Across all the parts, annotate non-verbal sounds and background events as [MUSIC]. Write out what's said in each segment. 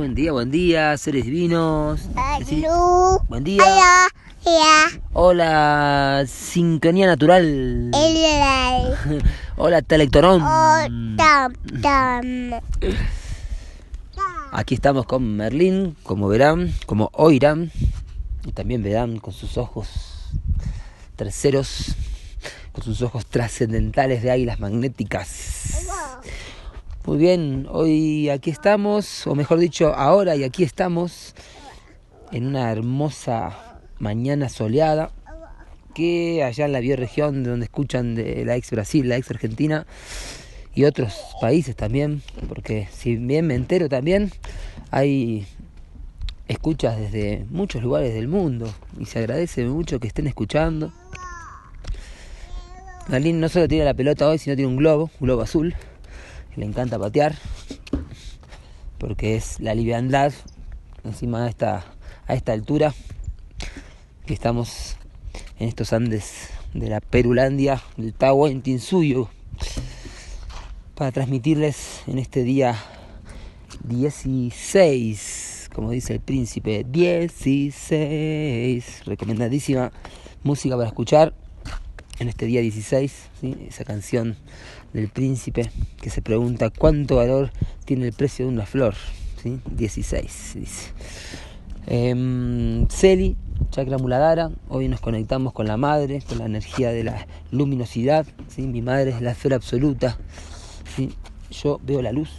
Buen día, buen día, seres divinos. Decí-. Buen día. Hola. Sincronía natural. [LAUGHS] Hola, Telectorón. Oh. Aquí estamos con Merlín, como verán, como oirán, y también verán con sus ojos terceros, con sus ojos trascendentales de águilas magnéticas. Muy bien, hoy aquí estamos, o mejor dicho, ahora y aquí estamos, en una hermosa mañana soleada, que allá en la bioregión de donde escuchan de la ex Brasil, la ex Argentina, y otros países también, porque si bien me entero también, hay escuchas desde muchos lugares del mundo y se agradece mucho que estén escuchando. Merlín no solo tiene la pelota hoy, sino tiene un globo, un globo azul, le encanta patear, porque es la liviandad encima a esta, a esta altura que estamos en estos Andes de la Perulandia, del Tahuantinsuyo para transmitirles en este día 16, como dice el príncipe, 16, recomendadísima música para escuchar en este día 16, ¿sí? esa canción del príncipe que se pregunta cuánto valor tiene el precio de una flor, ¿sí? 16, dice. Em, Celi, Chakra Muladhara, hoy nos conectamos con la madre, con la energía de la luminosidad, ¿sí? mi madre es la esfera absoluta, ¿sí? yo veo la luz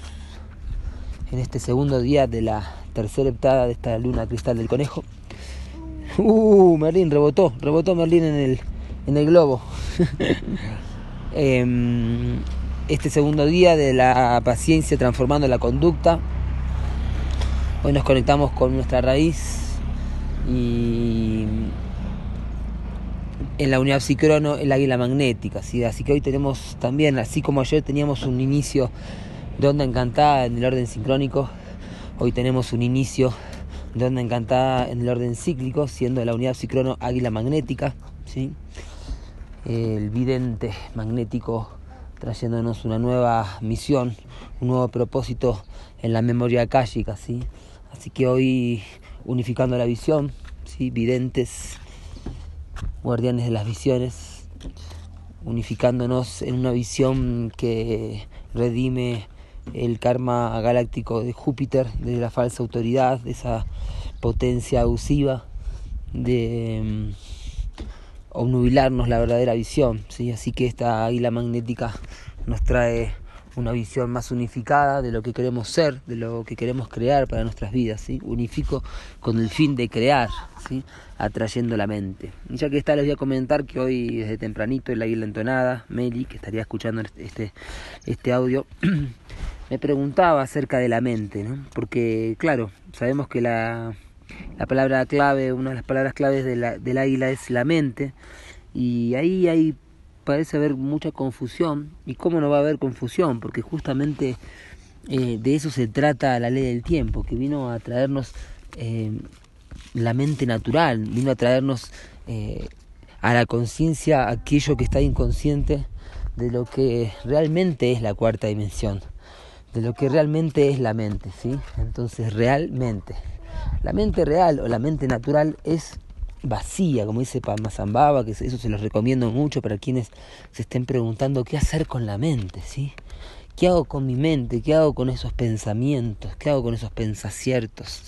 en este segundo día de la tercera heptada de esta luna cristal del conejo. Uh, Merlín rebotó, rebotó Merlín en el, en el globo. [LAUGHS] Em, este segundo día de la paciencia transformando la conducta. Hoy nos conectamos con nuestra raíz y en la unidad psicrono el águila magnética, ¿sí? así que hoy tenemos también, así como ayer teníamos un inicio de onda encantada en el orden sincrónico, hoy tenemos un inicio de onda encantada en el orden cíclico, siendo la unidad psicrono águila magnética, ¿sí? El vidente magnético trayéndonos una nueva misión, un nuevo propósito en la memoria akáshica, ¿sí? así que hoy unificando la visión, ¿sí? videntes guardianes de las visiones, unificándonos en una visión que redime el karma galáctico de Júpiter, de la falsa autoridad, de esa potencia abusiva, de mm, obnubilarnos la verdadera visión. ¿sí? Así que esta águila magnética nos trae una visión más unificada de lo que queremos ser, de lo que queremos crear para nuestras vidas. ¿sí? Unifico con el fin de crear, ¿sí? atrayendo la mente. Ya que está, les voy a comentar que hoy desde tempranito el águila entonada, Meli, que estaría escuchando este, este audio, [CLEARS THROAT] me preguntaba acerca de la mente, ¿no? porque claro, sabemos que la, la palabra clave, una de las palabras claves de la, del águila es la mente, y ahí hay parece haber mucha confusión. ¿Y cómo no va a haber confusión? Porque justamente eh, de eso se trata la ley del tiempo, que vino a traernos eh, la mente natural, vino a traernos eh, a la conciencia aquello que está inconsciente de lo que realmente es la cuarta dimensión, de lo que realmente es la mente, ¿sí? Entonces, realmente, la mente real o la mente natural es vacía, como dice Pamasambaba, que eso se los recomiendo mucho para quienes se estén preguntando qué hacer con la mente, ¿sí? ¿Qué hago con mi mente? ¿Qué hago con esos pensamientos? ¿Qué hago con esos pensaciertos?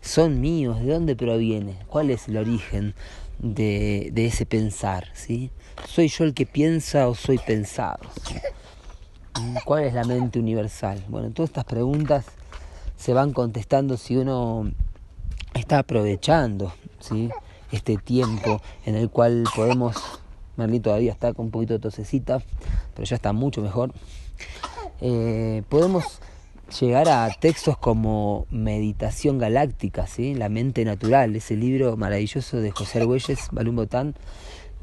¿Son míos? ¿De dónde proviene? ¿Cuál es el origen de, ese pensar? ¿Soy yo el que piensa o soy pensado? ¿Cuál es la mente universal? Bueno, todas estas preguntas se van contestando si uno está aprovechando, este tiempo en el cual podemos, Merlín todavía está con un poquito de tosecita, pero ya está mucho mejor, eh, podemos llegar a textos como Meditación Galáctica, ¿sí? La mente natural, ese libro maravilloso de José Argüelles, Balún Botán,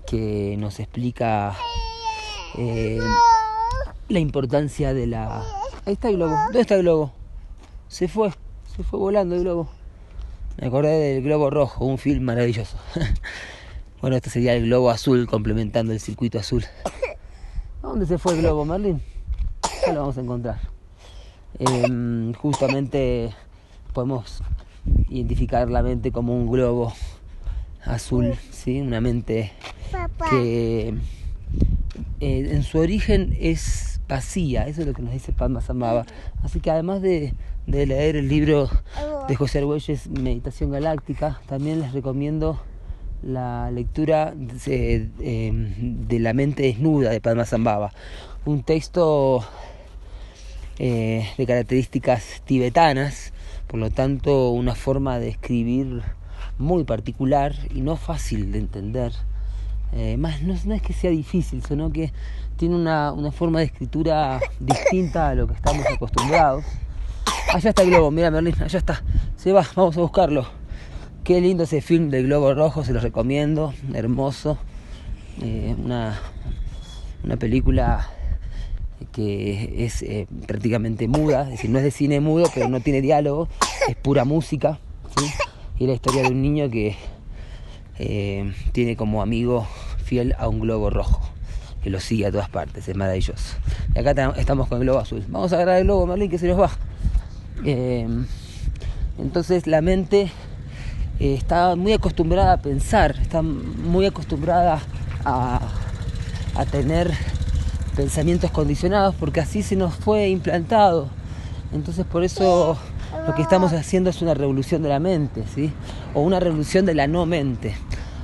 que nos explica eh, la importancia de la... Ahí está el globo, ¿dónde está el globo? Se fue, se fue volando el globo. Me acordé del globo rojo, un film maravilloso. [LAUGHS] bueno, este sería el globo azul complementando el circuito azul. ¿A dónde se fue el globo, Merlin? Ya lo vamos a encontrar. Eh, justamente podemos identificar la mente como un globo azul, ¿sí? una mente Papá. que eh, en su origen es vacía, eso es lo que nos dice Padma Sambhava. Así que además de, de leer el libro de José Argüelles, Meditación Galáctica, también les recomiendo la lectura de, de La mente desnuda de Padma Sambhava, un texto eh, de características tibetanas, por lo tanto una forma de escribir muy particular y no fácil de entender. Eh, más no, no es que sea difícil, sino que tiene una, una forma de escritura distinta a lo que estamos acostumbrados. Allá está el globo, mira Merlin, allá está. Se va, vamos a buscarlo. Qué lindo ese film del globo rojo, se los recomiendo, hermoso. Eh, una, una película que es eh, prácticamente muda, es decir, no es de cine mudo, pero no tiene diálogo, es pura música. Y la historia de un niño que eh, tiene como amigo fiel a un globo rojo, que lo sigue a todas partes, es maravilloso. Y acá tam- estamos con el globo azul. Vamos a agarrar el globo, Merlin, que se nos va. Eh, entonces la mente eh, está muy acostumbrada a pensar, está muy acostumbrada a, a tener pensamientos condicionados porque así se nos fue implantado. Entonces por eso lo que estamos haciendo es una revolución de la mente, ¿sí? O una revolución de la no mente.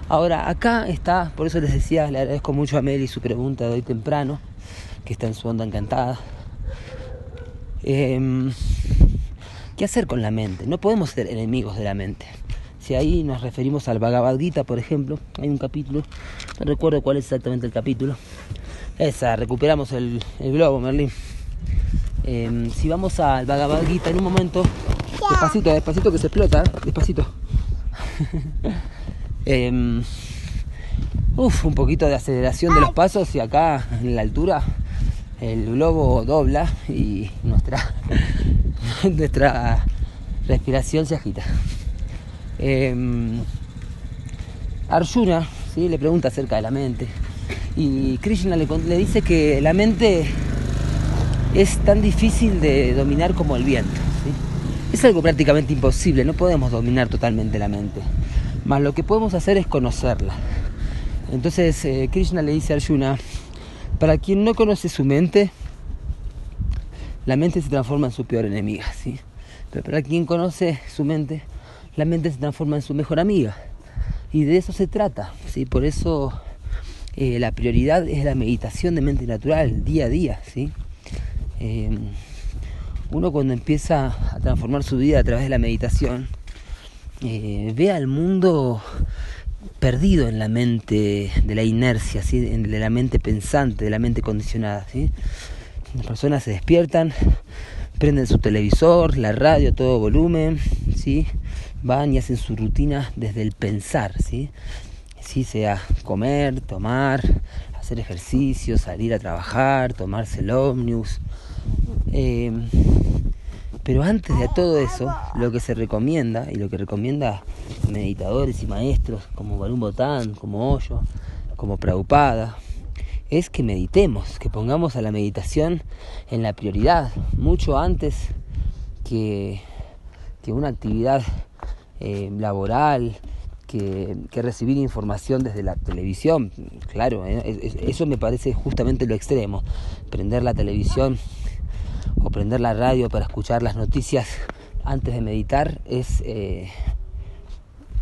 Ahora, acá está, por eso les decía, le agradezco mucho a Meli su pregunta de hoy temprano, que está en su onda encantada. Em, ¿Qué hacer con la mente? No podemos ser enemigos de la mente. Si ahí nos referimos al Bhagavad Gita, por ejemplo, hay un capítulo, no recuerdo cuál es exactamente el capítulo. Esa, recuperamos el, globo, Merlín. Em, si vamos al Bhagavad Gita en un momento, despacito, despacito que se explota, ¿eh? despacito. [LAUGHS] Em, un poquito de aceleración de los pasos y acá en la altura el globo dobla y nuestra, [LAUGHS] respiración se agita. Em, Arjuna ¿sí? le pregunta acerca de la mente y Krishna le, dice que la mente es tan difícil de dominar como el viento. Es algo prácticamente imposible, no podemos dominar totalmente la mente. Más lo que podemos hacer es conocerla. Entonces eh, Krishna le dice a Arjuna, para quien no conoce su mente, la mente se transforma en su peor enemiga, ¿sí? Pero para quien conoce su mente, la mente se transforma en su mejor amiga. Y de eso se trata, ¿sí? Por eso eh, la prioridad es la meditación de mente natural, día a día, ¿sí? Eh, uno cuando empieza a transformar su vida a través de la meditación, eh, ve al mundo perdido en la mente de la inercia, ¿sí? De la mente pensante, de la mente condicionada. ¿sí? Las personas se despiertan, prenden su televisor, la radio, todo volumen, ¿sí? van y hacen su rutina desde el pensar, ¿sí? Sí, sea comer, tomar, hacer ejercicio, salir a trabajar, tomarse el ómnibus. Eh, pero antes de todo eso, lo que se recomienda, y lo que recomienda meditadores y maestros como Barun Botán, como Hoyo, como Prabhupada, es que meditemos, que pongamos a la meditación en la prioridad, mucho antes que, que una actividad eh, laboral, que, que recibir información desde la televisión. Claro, eh, es- es- eso me parece justamente lo extremo. Prender la televisión o prender la radio para escuchar las noticias antes de meditar es eh,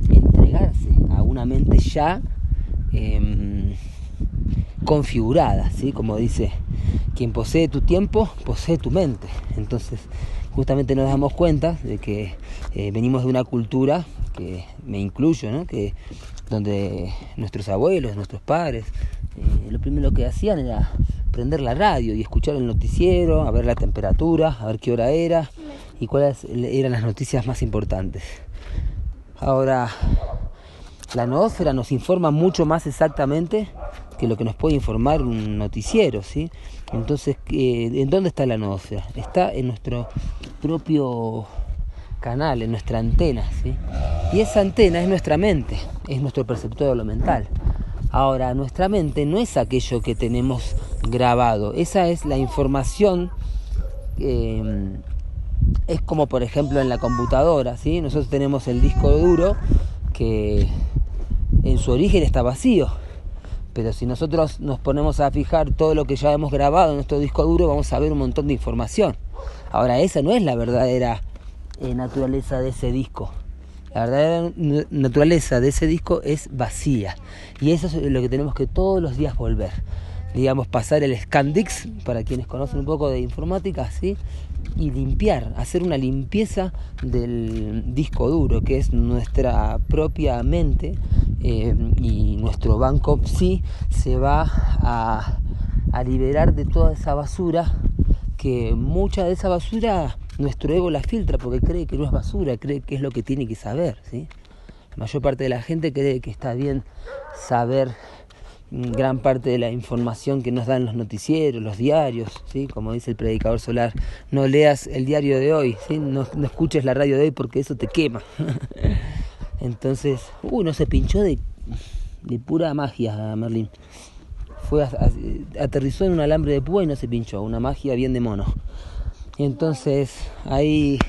entregarse a una mente ya em, configurada, ¿sí? como dice, quien posee tu tiempo, posee tu mente. Entonces, justamente nos damos cuenta de que eh, venimos de una cultura, que me incluyo, ¿no? que donde nuestros abuelos, nuestros padres, eh, lo primero que hacían era prender la radio y escuchar el noticiero, a ver la temperatura, a ver qué hora era y cuáles eran las noticias más importantes. Ahora, la noósfera nos informa mucho más exactamente que lo que nos puede informar un noticiero, ¿sí? Entonces, eh, ¿en dónde está la noósfera? Está en nuestro propio canal, en nuestra antena, ¿sí? Y esa antena es nuestra mente, es nuestro perceptor de lo mental. Ahora, nuestra mente no es aquello que tenemos grabado, esa es la información eh, es como por ejemplo en la computadora, ¿sí? Nosotros tenemos el disco duro que en su origen está vacío. Pero si nosotros nos ponemos a fijar todo lo que ya hemos grabado en nuestro disco duro, vamos a ver un montón de información. Ahora, esa no es la verdadera eh, naturaleza de ese disco. La verdadera naturaleza de ese disco es vacía. Y eso es lo que tenemos que todos los días volver. Digamos, pasar el Scandix, para quienes conocen un poco de informática, ¿sí? y limpiar, hacer una limpieza del disco duro, que es nuestra propia mente eh, y nuestro banco sí se va a, liberar de toda esa basura, que mucha de esa basura nuestro ego la filtra porque cree que no es basura, cree que es lo que tiene que saber. ¿sí? La mayor parte de la gente cree que está bien saber gran parte de la información que nos dan los noticieros, los diarios, ¿sí? como dice el predicador solar, no leas el diario de hoy, ¿sí? no, escuches la radio de hoy porque eso te quema. [LAUGHS] Entonces, uy, no se pinchó de, de pura magia Merlín. Fue aterrizó en un alambre de púa y no se pinchó, una magia bien de mono. Entonces, ahí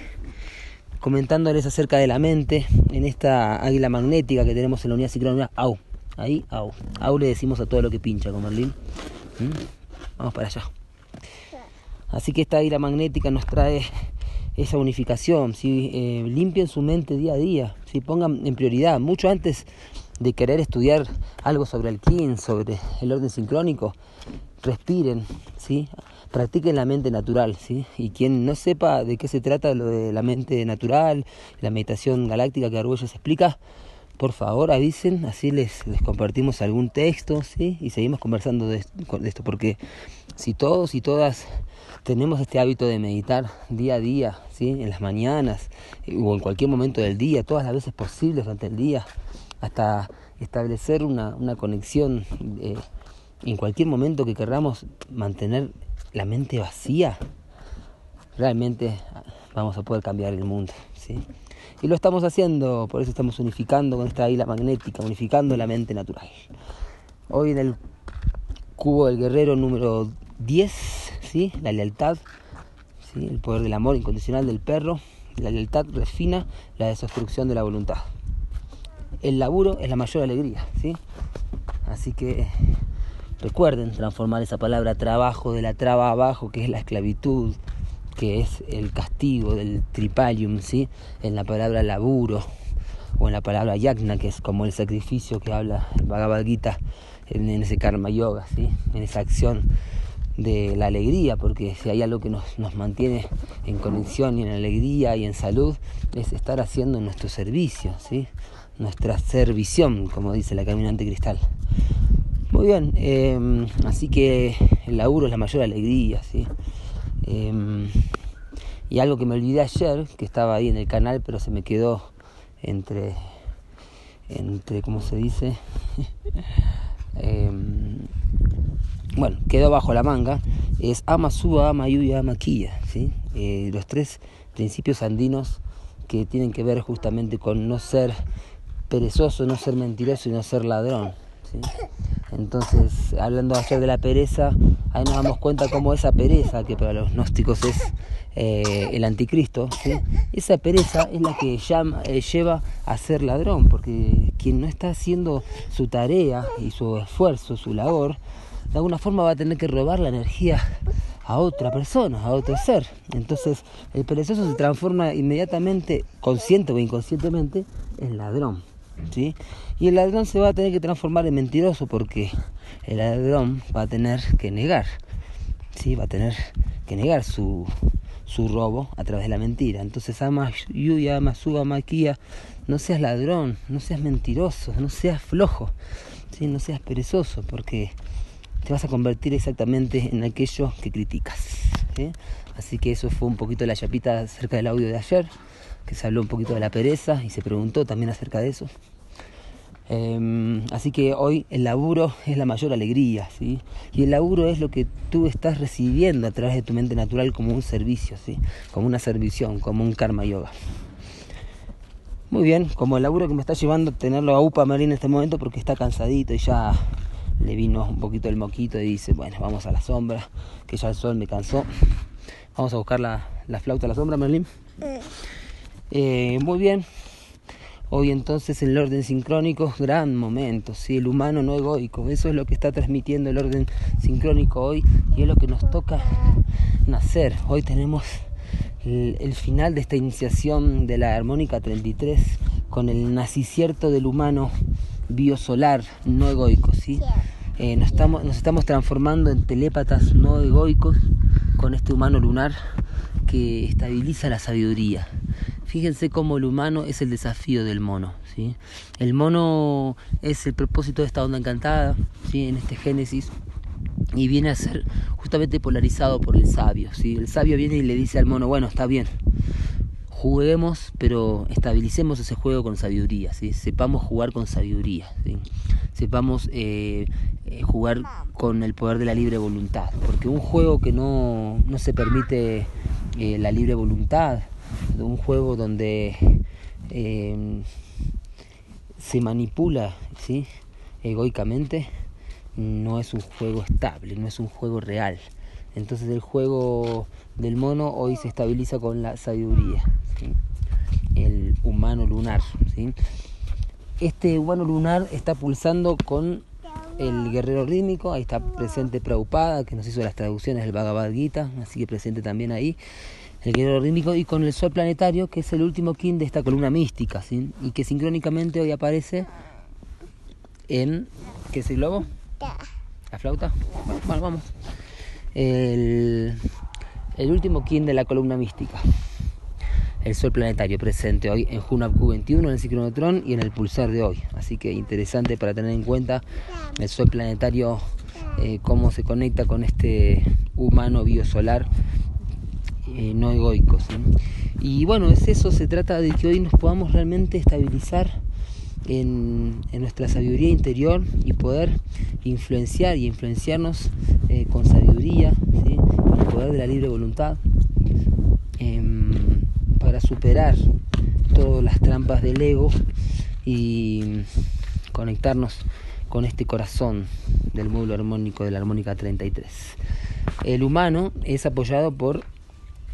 comentándoles acerca de la mente, en esta águila magnética que tenemos en la unidad sincrónica, au, Ahí, au. Au le decimos a todo lo que pincha con Merlín. ¿Mm? Vamos para allá. Así que esta ira magnética nos trae esa unificación. ¿sí? Eh, limpien su mente día a día. ¿sí? Pongan en prioridad, mucho antes de querer estudiar algo sobre el kin, sobre el orden sincrónico, respiren, ¿sí? practiquen la mente natural. ¿sí? Y quien no sepa de qué se trata lo de la mente natural, la meditación galáctica que Arguelles explica, por favor avisen, así les, les compartimos algún texto, ¿sí? Y seguimos conversando de, esto, porque si todos y todas tenemos este hábito de meditar día a día, ¿sí? En las mañanas eh, o en cualquier momento del día, todas las veces posibles durante el día, hasta establecer una, una conexión eh, en cualquier momento que queramos mantener la mente vacía, realmente vamos a poder cambiar el mundo, ¿sí? Y lo estamos haciendo, por eso estamos unificando con esta isla magnética, unificando la mente natural. Hoy en el cubo del guerrero número 10, ¿sí? la lealtad, ¿sí? el poder del amor incondicional del perro, la lealtad refina la desobstrucción de la voluntad. El laburo es la mayor alegría, ¿sí? Así que recuerden transformar esa palabra trabajo de la traba abajo, que es la esclavitud, que es el castigo del tripalium, ¿sí? en la palabra laburo o en la palabra yagna, que es como el sacrificio que habla Bhagavad Gita en, ese karma yoga, ¿sí? en esa acción de la alegría, porque si hay algo que nos, nos mantiene en conexión y en alegría y en salud, es estar haciendo nuestro servicio, ¿sí? nuestra servición, como dice la caminante cristal. Muy bien, eh, así que el laburo es la mayor alegría, ¿sí? Em, y algo que me olvidé ayer, que estaba ahí en el canal, pero se me quedó entre, entre ¿cómo se dice? [LAUGHS] Em, bueno, quedó bajo la manga, es Ama Suba, Ama Yuya, Ama Kia, ¿sí? Eh, los tres principios andinos que tienen que ver justamente con no ser perezoso, no ser mentiroso y no ser ladrón. Entonces, hablando ayer de la pereza, ahí nos damos cuenta cómo esa pereza, que para los gnósticos es eh, el anticristo, esa pereza es la que llama, eh, lleva a ser ladrón, porque quien no está haciendo su tarea y su esfuerzo, su labor, de alguna forma va a tener que robar la energía a otra persona, a otro ser. Entonces el perezoso se transforma inmediatamente, consciente o inconscientemente, en ladrón. ¿Sí? Y el ladrón se va a tener que transformar en mentiroso porque el ladrón va a tener que negar, ¿sí? Va a tener que negar su, su robo a través de la mentira. Entonces, ama Yuya, ama Suba, Maquia, no seas ladrón, no seas mentiroso, no seas flojo, ¿sí? no seas perezoso, porque te vas a convertir exactamente en aquello que criticas. Así que eso fue un poquito la chapita acerca del audio de ayer que se habló un poquito de la pereza y se preguntó también acerca de eso. Em, así que hoy el laburo es la mayor alegría, ¿sí? Y el laburo es lo que tú estás recibiendo a través de tu mente natural como un servicio, ¿sí? Como una servición, como un karma yoga. Muy bien, como el laburo que me está llevando tenerlo a Upa Marín en este momento porque está cansadito y ya le vino un poquito el moquito y dice, bueno, vamos a la sombra, que ya el sol me cansó. Vamos a buscar la, la flauta a la sombra, Merlin. Eh, muy bien. Hoy entonces en el orden sincrónico, gran momento, ¿sí? el humano no egoico, eso es lo que está transmitiendo el orden sincrónico hoy y es lo que nos toca nacer. Hoy tenemos el, el final de esta iniciación de la armónica 33 con el nacicierto del humano biosolar no egoico. ¿sí? Eh, nos, estamos, nos estamos transformando en telépatas no egoicos con este humano lunar que estabiliza la sabiduría. Fíjense cómo el humano es el desafío del mono. ¿sí? El mono es el propósito de esta onda encantada ¿sí? en este Génesis y viene a ser justamente polarizado por el sabio. ¿sí? El sabio viene y le dice al mono, bueno, está bien, juguemos, pero estabilicemos ese juego con sabiduría, ¿sí? sepamos jugar con sabiduría, sepamos eh, eh, jugar con el poder de la libre voluntad, porque un juego que no, no se permite eh, la libre voluntad, un juego donde se manipula ¿sí? egoicamente, no es un juego estable, no es un juego real. Entonces el juego del mono hoy se estabiliza con la sabiduría, ¿sí? el humano lunar. ¿sí? Este humano lunar está pulsando con el guerrero rítmico, ahí está presente Prabhupada, que nos hizo las traducciones del Bhagavad Gita, así que presente también ahí el guerrero rítmico, y con el sol planetario, que es el último kin de esta columna mística, ¿sí? y que sincrónicamente hoy aparece en... ¿Qué es el globo? ¿La flauta? Bueno, bueno vamos. El, el último kin de la columna mística. El sol planetario presente hoy en Junab Q21, en el ciclonotron y en el pulsar de hoy. Así que interesante para tener en cuenta el sol planetario, eh, cómo se conecta con este humano biosolar eh, no egoico. Y bueno, es eso, se trata de que hoy nos podamos realmente estabilizar en, en, nuestra sabiduría interior y poder influenciar y influenciarnos eh, con sabiduría, con el poder de la libre voluntad, eh, para superar todas las trampas del ego y conectarnos con este corazón del módulo armónico de la armónica 33. El humano es apoyado por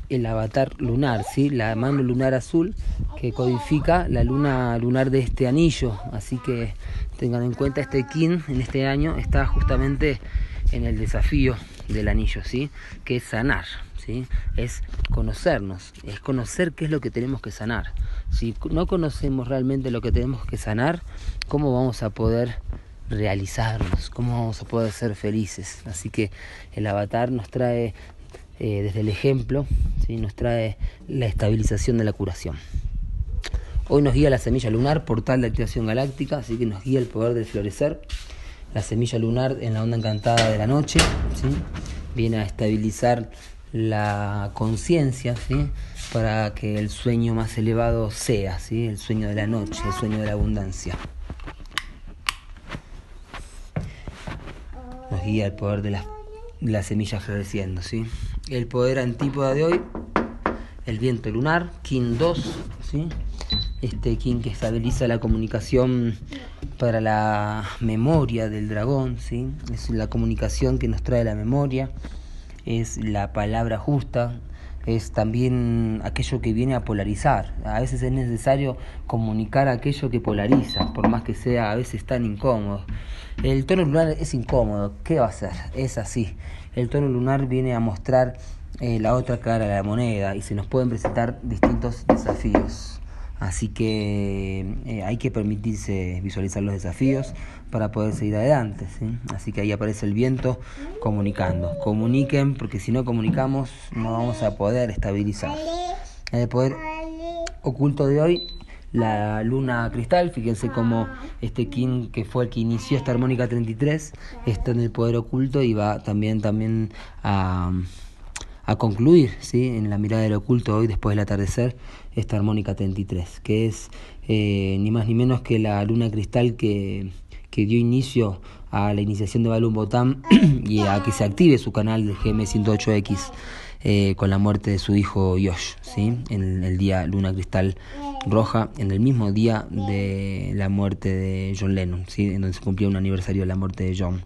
el avatar lunar, ¿sí? la mano lunar azul que codifica la luna lunar de este anillo. Así que tengan en cuenta este kin en este año está justamente en el desafío del anillo, ¿sí? que es sanar, es conocernos, es conocer qué es lo que tenemos que sanar. Si no conocemos realmente lo que tenemos que sanar, ¿cómo vamos a poder realizarnos? ¿Cómo vamos a poder ser felices? Así que el avatar nos trae eh, desde el ejemplo, nos trae la estabilización de la curación. Hoy nos guía la semilla lunar, portal de activación galáctica, así que nos guía el poder del florecer. La semilla lunar en la onda encantada de la noche, ¿sí? viene a estabilizar la conciencia, ¿sí? para que el sueño más elevado sea, ¿sí? el sueño de la noche, el sueño de la abundancia. Nos guía el poder de las, las semillas floreciendo. ¿sí? El poder antípoda de hoy, el viento lunar, Kin 2, ¿sí? este Kin que estabiliza la comunicación para la memoria del dragón, ¿sí? es la comunicación que nos trae la memoria, es la palabra justa, es también aquello que viene a polarizar. A veces es necesario comunicar aquello que polariza, por más que sea a veces tan incómodo. El tono lunar es incómodo, ¿qué va a hacer? Es así. El tono lunar viene a mostrar eh, la otra cara de la moneda y se nos pueden presentar distintos desafíos. Así que eh, hay que permitirse visualizar los desafíos para poder seguir adelante. ¿sí? Así que ahí aparece el viento comunicando. Comuniquen porque si no comunicamos no vamos a poder estabilizar. En el poder oculto de hoy, la luna cristal, fíjense cómo este King que fue el que inició esta armónica 33 está en el poder oculto y va también, también a a concluir ¿sí? en la mirada del oculto hoy después del atardecer esta armónica 33 que es eh, ni más ni menos que la luna cristal que, que dio inicio a la iniciación de Balum Botam [CLEARS THROAT] y a que se active su canal de GM108X eh, con la muerte de su hijo Yosh ¿sí? en el día luna cristal roja en el mismo día de la muerte de John Lennon ¿sí? en donde se cumplía un aniversario de la muerte de John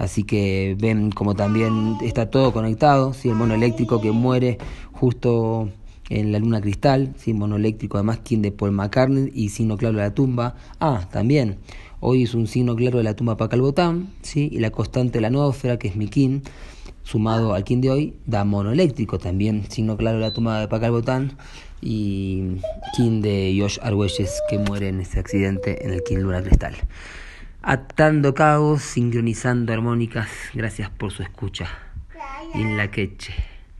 Así que ven como también está todo conectado, ¿sí? el mono eléctrico que muere justo en la luna cristal, ¿sí? mono eléctrico además King de Paul McCartney y signo claro de la tumba. Ah, también, hoy es un signo claro de la tumba Pacalbotán, ¿sí? y la constante de la noósfera que es mi King, sumado al King de hoy, da mono eléctrico también, signo claro de la tumba de Pacalbotán y King de Josh Argüelles que muere en ese accidente en el King Luna Cristal. Atando cabos, sincronizando armónicas, gracias por su escucha. En la queche.